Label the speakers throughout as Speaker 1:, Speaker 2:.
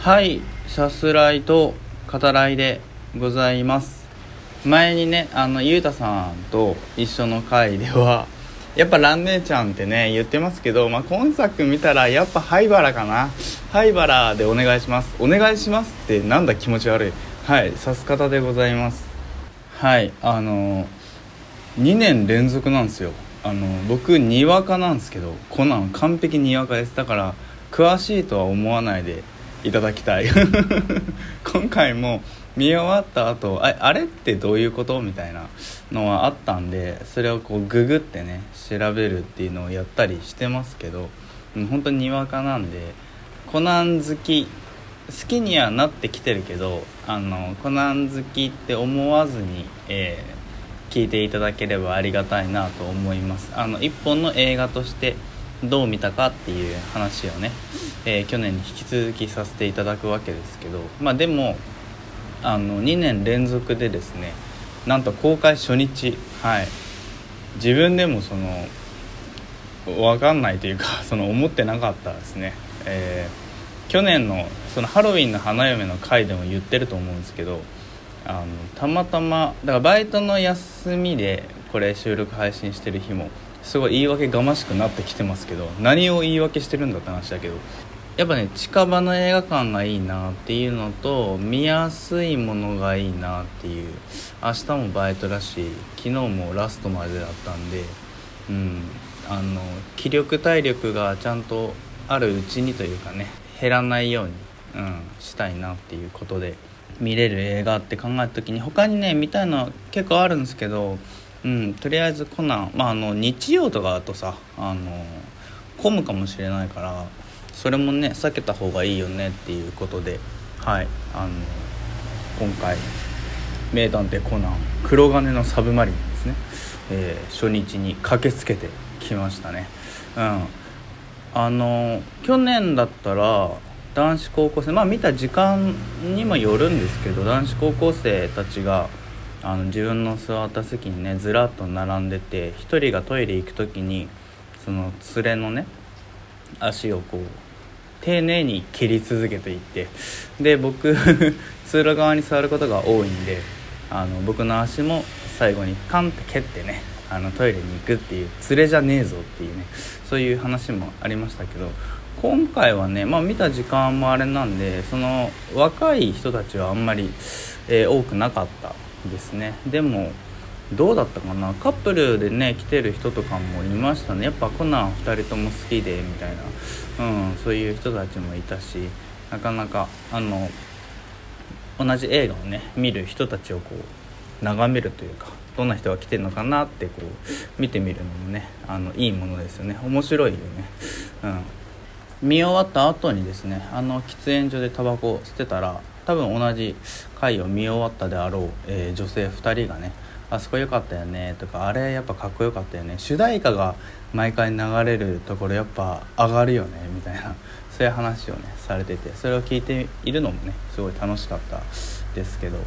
Speaker 1: はいさすらいと語らいでございます。前にねあのゆうたさんと一緒の回では やっぱ蘭姉ちゃんってね言ってますけど、まあ、今作見たらやっぱ灰原かな。灰原でお願いします。お願いしますってなんだ気持ち悪い。はいさす方でございます。はいあの2年連続なんですよ。あの僕にわかなんですけどコナン完璧にわかです。だから詳しいとは思わないでいただきたい。今回も見終わった後ああれってどういうことみたいなのはあったんでそれをこうググってね調べるっていうのをやったりしてますけど本当ににわかなんでコナン好き好きにはなってきてるけどあのコナン好きって思わずに、えー、聞いていただければありがたいなと思います。あの一本の映画としてどう見たかっていう話をね、えー、去年に引き続きさせていただくわけですけどまあでもあの2年連続でですねなんと公開初日はい。自分でもその分かんないというか その思ってなかったですね、えー、去年のそのハロウィンの花嫁の回でも言ってると思うんですけどあのたまたまだからバイトの休みでこれ収録配信してる日もすごい言い訳がましくなってきてますけど何を言い訳してるんだって話だけど。やっぱね近場の映画館がいいなっていうのと見やすいものがいいなっていう。明日もバイトだし昨日もラストまでだったんでうん。あの気力体力がちゃんとあるうちにというかね減らないように、うん、したいなっていうことで見れる映画って考えた時に他にね見たいのは結構あるんですけどうん、とりあえずコナン、まあ、あの日曜とかだとさあの混むかもしれないからそれもね避けた方がいいよねっていうことではいあの今回「名探偵コナン黒金のサブマリン」ですね、えー、初日に駆けつけてきましたね。うん。あの去年だったら男子高校生まあ見た時間にもよるんですけど男子高校生たちがあの自分の座った席にねずらっと並んでて1人がトイレ行く時にその連れのね足をこう丁寧に蹴り続けていってで僕 通路側に座ることが多いんであの僕の足も最後にカンって蹴ってねあのトイレに行くっていう連れじゃねえぞっていうねそういう話もありましたけど今回はねまあ見た時間もあれなんでその若い人たちはあんまり、えー、多くなかった。ですね。でもどうだったかな？カップルでね来てる人とかもいましたね。やっぱコナン2人とも好きでみたいな、うん、そういう人たちもいたしなかなかあの同じ映画をね見る人たちをこう眺めるというかどんな人が来てるのかなってこう見てみるのもねあのいいものですよね。面白いよね、うん、見終わった後にですねあの喫煙所でタバコ捨てたら多分同じ回を見終わったであろう、えー、女性2人がね「あそこ良かったよね」とか「あれやっぱかっこよかったよね」主題歌が毎回流れるところやっぱ上がるよねみたいなそういう話をねされててそれを聞いているのもねすごい楽しかったですけど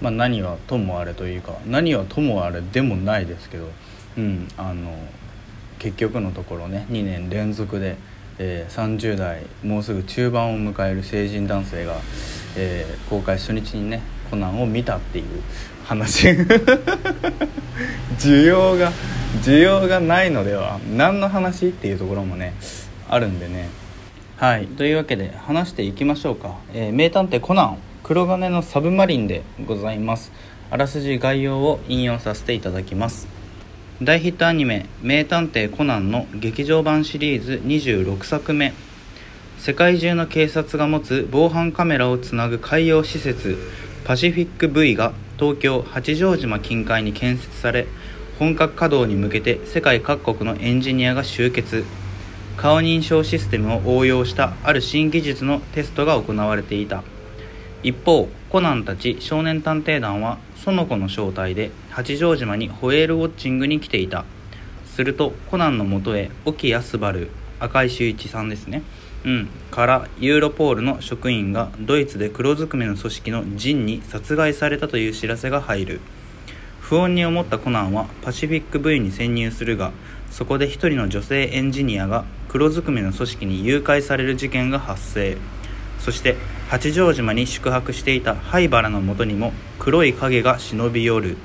Speaker 1: まあ何はともあれというか何はともあれでもないですけどうんあの結局のところね2年連続でえー、30代もうすぐ中盤を迎える成人男性が、えー、公開初日にねコナンを見たっていう話。需要が需要がないのでは何の話っていうところもねあるんでね。はい。というわけで話していきましょうか「えー、名探偵コナン黒金のサブマリン」でございます。あらすじ概要を引用させていただきます。大ヒットアニメ「名探偵コナン」の劇場版シリーズ26作目。世界中の警察が持つ防犯カメラをつなぐ海洋施設パシフィック V が東京八丈島近海に建設され本格稼働に向けて世界各国のエンジニアが集結。顔認証システムを応用したある新技術のテストが行われていた。一方コナンたち少年探偵団は園子の正体で八丈島にホエールウォッチングに来ていた。するとコナンのもとへ沖安原赤井秀一さんですね。うんからユーロポールの職員がドイツで黒ずくめの組織のジンに殺害されたという知らせが入る。不穏に思ったコナンはパシフィック V に潜入するがそこで一人の女性エンジニアが黒ずくめの組織に誘拐される事件が発生。そして八丈島に宿泊していた灰原のもとにも黒い影が忍び寄る。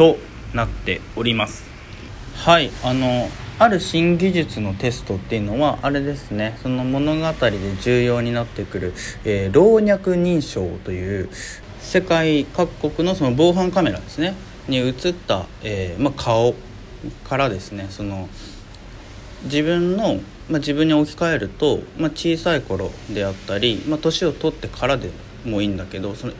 Speaker 1: となっております。はいあのある新技術のテストっていうのはあれですね。その物語で重要になってくる、えー、老若認証という世界各国のその防犯カメラですね。に映った、えーまあ、顔からですね。その自分の、まあ、自分に置き換えると、まあ、小さい頃であったり、まあ、年を取ってからでもいいんだけどその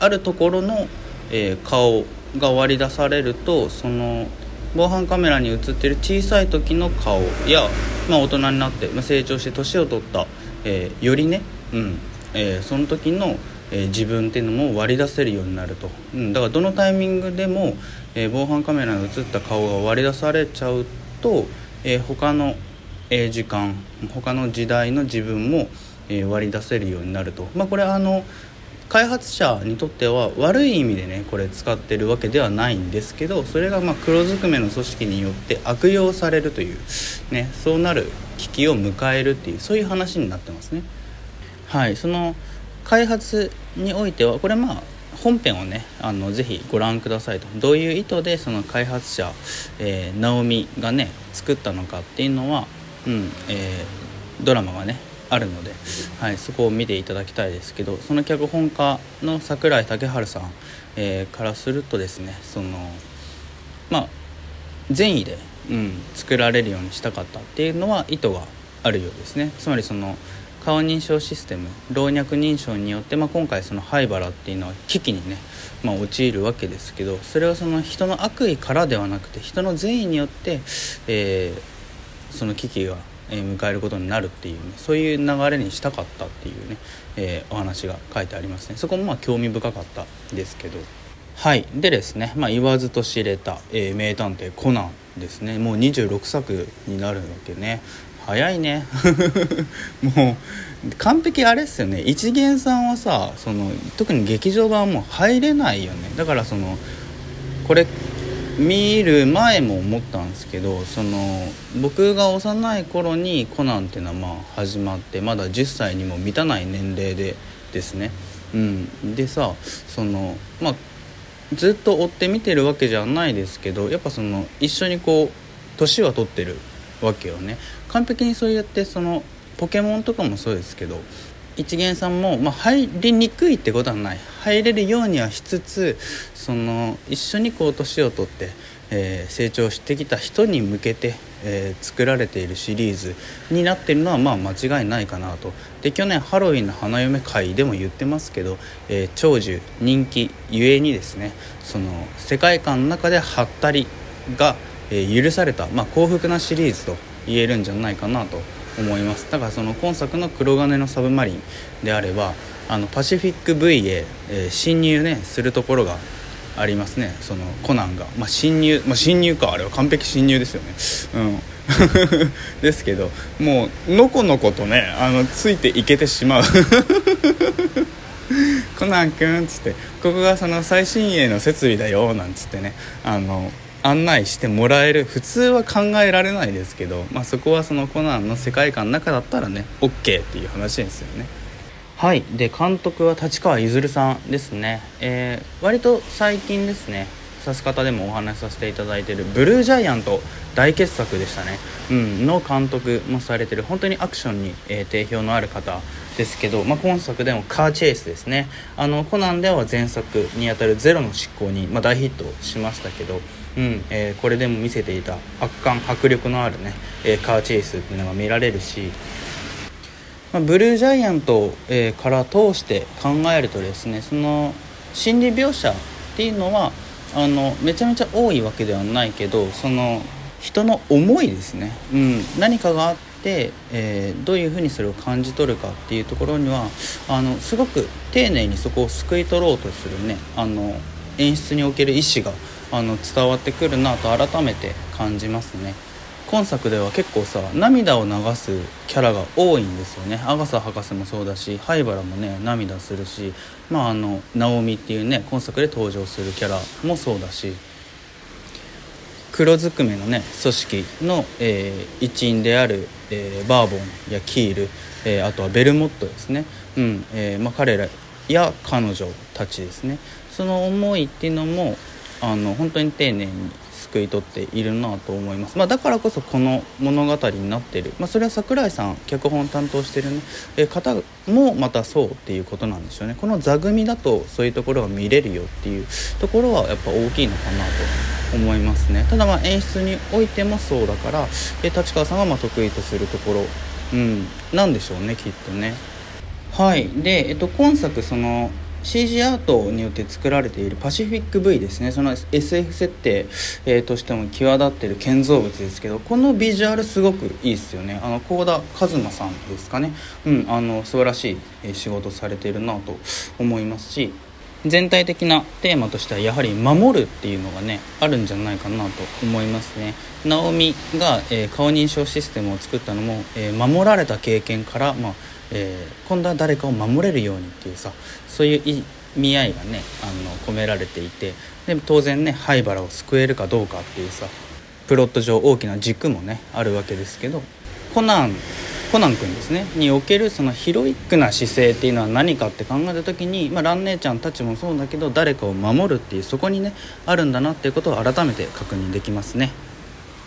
Speaker 1: あるところの、えー、顔が割り出されるとその防犯カメラに映ってる小さい時の顔や、まあ、大人になって、まあ、成長して年を取った、えー、よりね、うんえー、その時の、えー、自分っていうのも割り出せるようになると、うん、だからどのタイミングでも、え防犯カメラに映った顔が割り出されちゃうと、えー、他の、えー、時間他の時代の自分も、えー、割り出せるようになると、まあ、これあの開発者にとっては悪い意味でねこれ使ってるわけではないんですけどそれがまあ黒ずくめの組織によって悪用されるという、ね、そうなる危機を迎えるっていうそういう話になってますね。はいその開発においてはこれまあ本編をねあのぜひご覧くださいとどういう意図でその開発者、えー、ナオミがね作ったのかっていうのは、うん。えー、ドラマがねあるので、はい、そこを見ていただきたいですけどその脚本家の櫻井武春さん、えー、からするとですねそのまあ善意で、うん、作られるようにしたかったっていうのは意図があるようですね。つまりその顔認証システム老若認証によって、まあ、今回その灰原っていうのは危機にね、まあ、陥るわけですけどそれはその人の悪意からではなくて人の善意によって、えー、その危機が迎えることになるっていうねそういう流れにしたかったっていうね、えー、お話が書いてありますね。そこもまあ興味深かったですけど。はい。でですね、まあ、言わずと知れた、えー、名探偵コナンですね。もう26作になるわけね。早いね。もう完璧あれっすよね。一元さんはさその特に劇場版はもう入れないよね。だからそのこれ見る前も思ったんですけどその僕が幼い頃にコナンっていうのはまあ始まってまだ10歳にも満たない年齢でですね。うん。でさそのまあずっと追って見てるわけじゃないですけどやっぱその一緒にこう年は取ってるわけよね。完璧にそうやってそのポケモンとかもそうですけど一元さんも、まあ、入りにくいってことはない。入れるようにはしつつその一緒にこう年を取って、えー、成長してきた人に向けて、えー、作られているシリーズになってるのはまあ間違いないかなと。で去年ハロウィンの花嫁会でも言ってますけど、えー、長寿人気ゆえにですねその世界観の中でハったりが、え許された、まあ、幸福なシリーズと言えるんじゃないかなと思います。だからその今作の「黒金のサブマリン」であればあのパシフィック V へ、えー、侵入ねするところがありますね。そのコナンが、まあ、侵入、まあ、侵入か。あれは完璧侵入ですよね。うん。ですけどもうのこのことねあのついていけてしまう。コナン君っつってここがその最新鋭の設備だよなんつってね。あの案内してもらえる普通は考えられないですけど、まあ、そこはそのコナンの世界観の中だったらね OK っていう話ですよね。はい。で監督は立川譲さんですね、えー、割と最近ですね指す方でもお話しさせていただいている「ブルージャイアント」大傑作でしたね、うん、の監督もされてる本当にアクションに、えー、定評のある方ですけど、まあ、今作でもカーチェイスですね。あのコナンでは前作にあたる「ゼロの執行に」まあ、大ヒットしましたけどうん。えー、これでも見せていた。圧巻迫力のあるね、えー、カーチェイスっていうのが見られるし、まあ、ブルージャイアント、えー、から通して考えるとですねその心理描写っていうのはあのめちゃめちゃ多いわけではないけどその人の思いですね、うん、何かがあって、えー、どういうふうにそれを感じ取るかっていうところにはあのすごく丁寧にそこをすくい取ろうとするねあの演出における意思があの伝わってくるなと改めて感じますね。今作では結構さ涙を流すキャラが多いんですよね。アガサ博士もそうだし灰原もね涙するしまああのナオミっていうね今作で登場するキャラもそうだし黒ずくめのね組織の、えー、一員であるえー、バーボンやキール、えー、あとはベルモットですね、うんえーまあ、彼らや彼女たちですね。その思いっていうのもあの本当に丁寧に救い取っているなと思います、まあ、だからこそこの物語になってる、まあ、それは櫻井さん脚本担当してる、ね、え方もまたそうっていうことなんでしょうね。この座組だとそういうところが見れるよっていうところはやっぱ大きいのかなと思いますね。ただまあ演出においてもそうだからえ立川さんがま得意とするところ、うん、なんでしょうねきっとね。はい。で、えっと、今作その CG アートによって作られているパシフィック V ですね。その SF 設定、えー、としても際立ってる建造物ですけどこのビジュアルすごくいいですよね。あの幸田一馬さんですかね。うんあの素晴らしい仕事されているなと思いますし全体的なテーマとしてはやはり守るっていうのがねあるんじゃないかなと思いますね。直美が、えー、顔認証システムを作ったのも、えー、守られた経験から、まあえー、今度は誰かを守れるようにっていうさそういう意味合いがねあの込められていてで当然ね灰原を救えるかどうかっていうさプロット上大きな軸もねあるわけですけどコナンコナン君ですねにおけるそのヒロイックな姿勢っていうのは何かって考えた時に、まあ、蘭姉ちゃんたちもそうだけど誰かを守るっていうそこにねあるんだなっていうことを改めて確認できますね。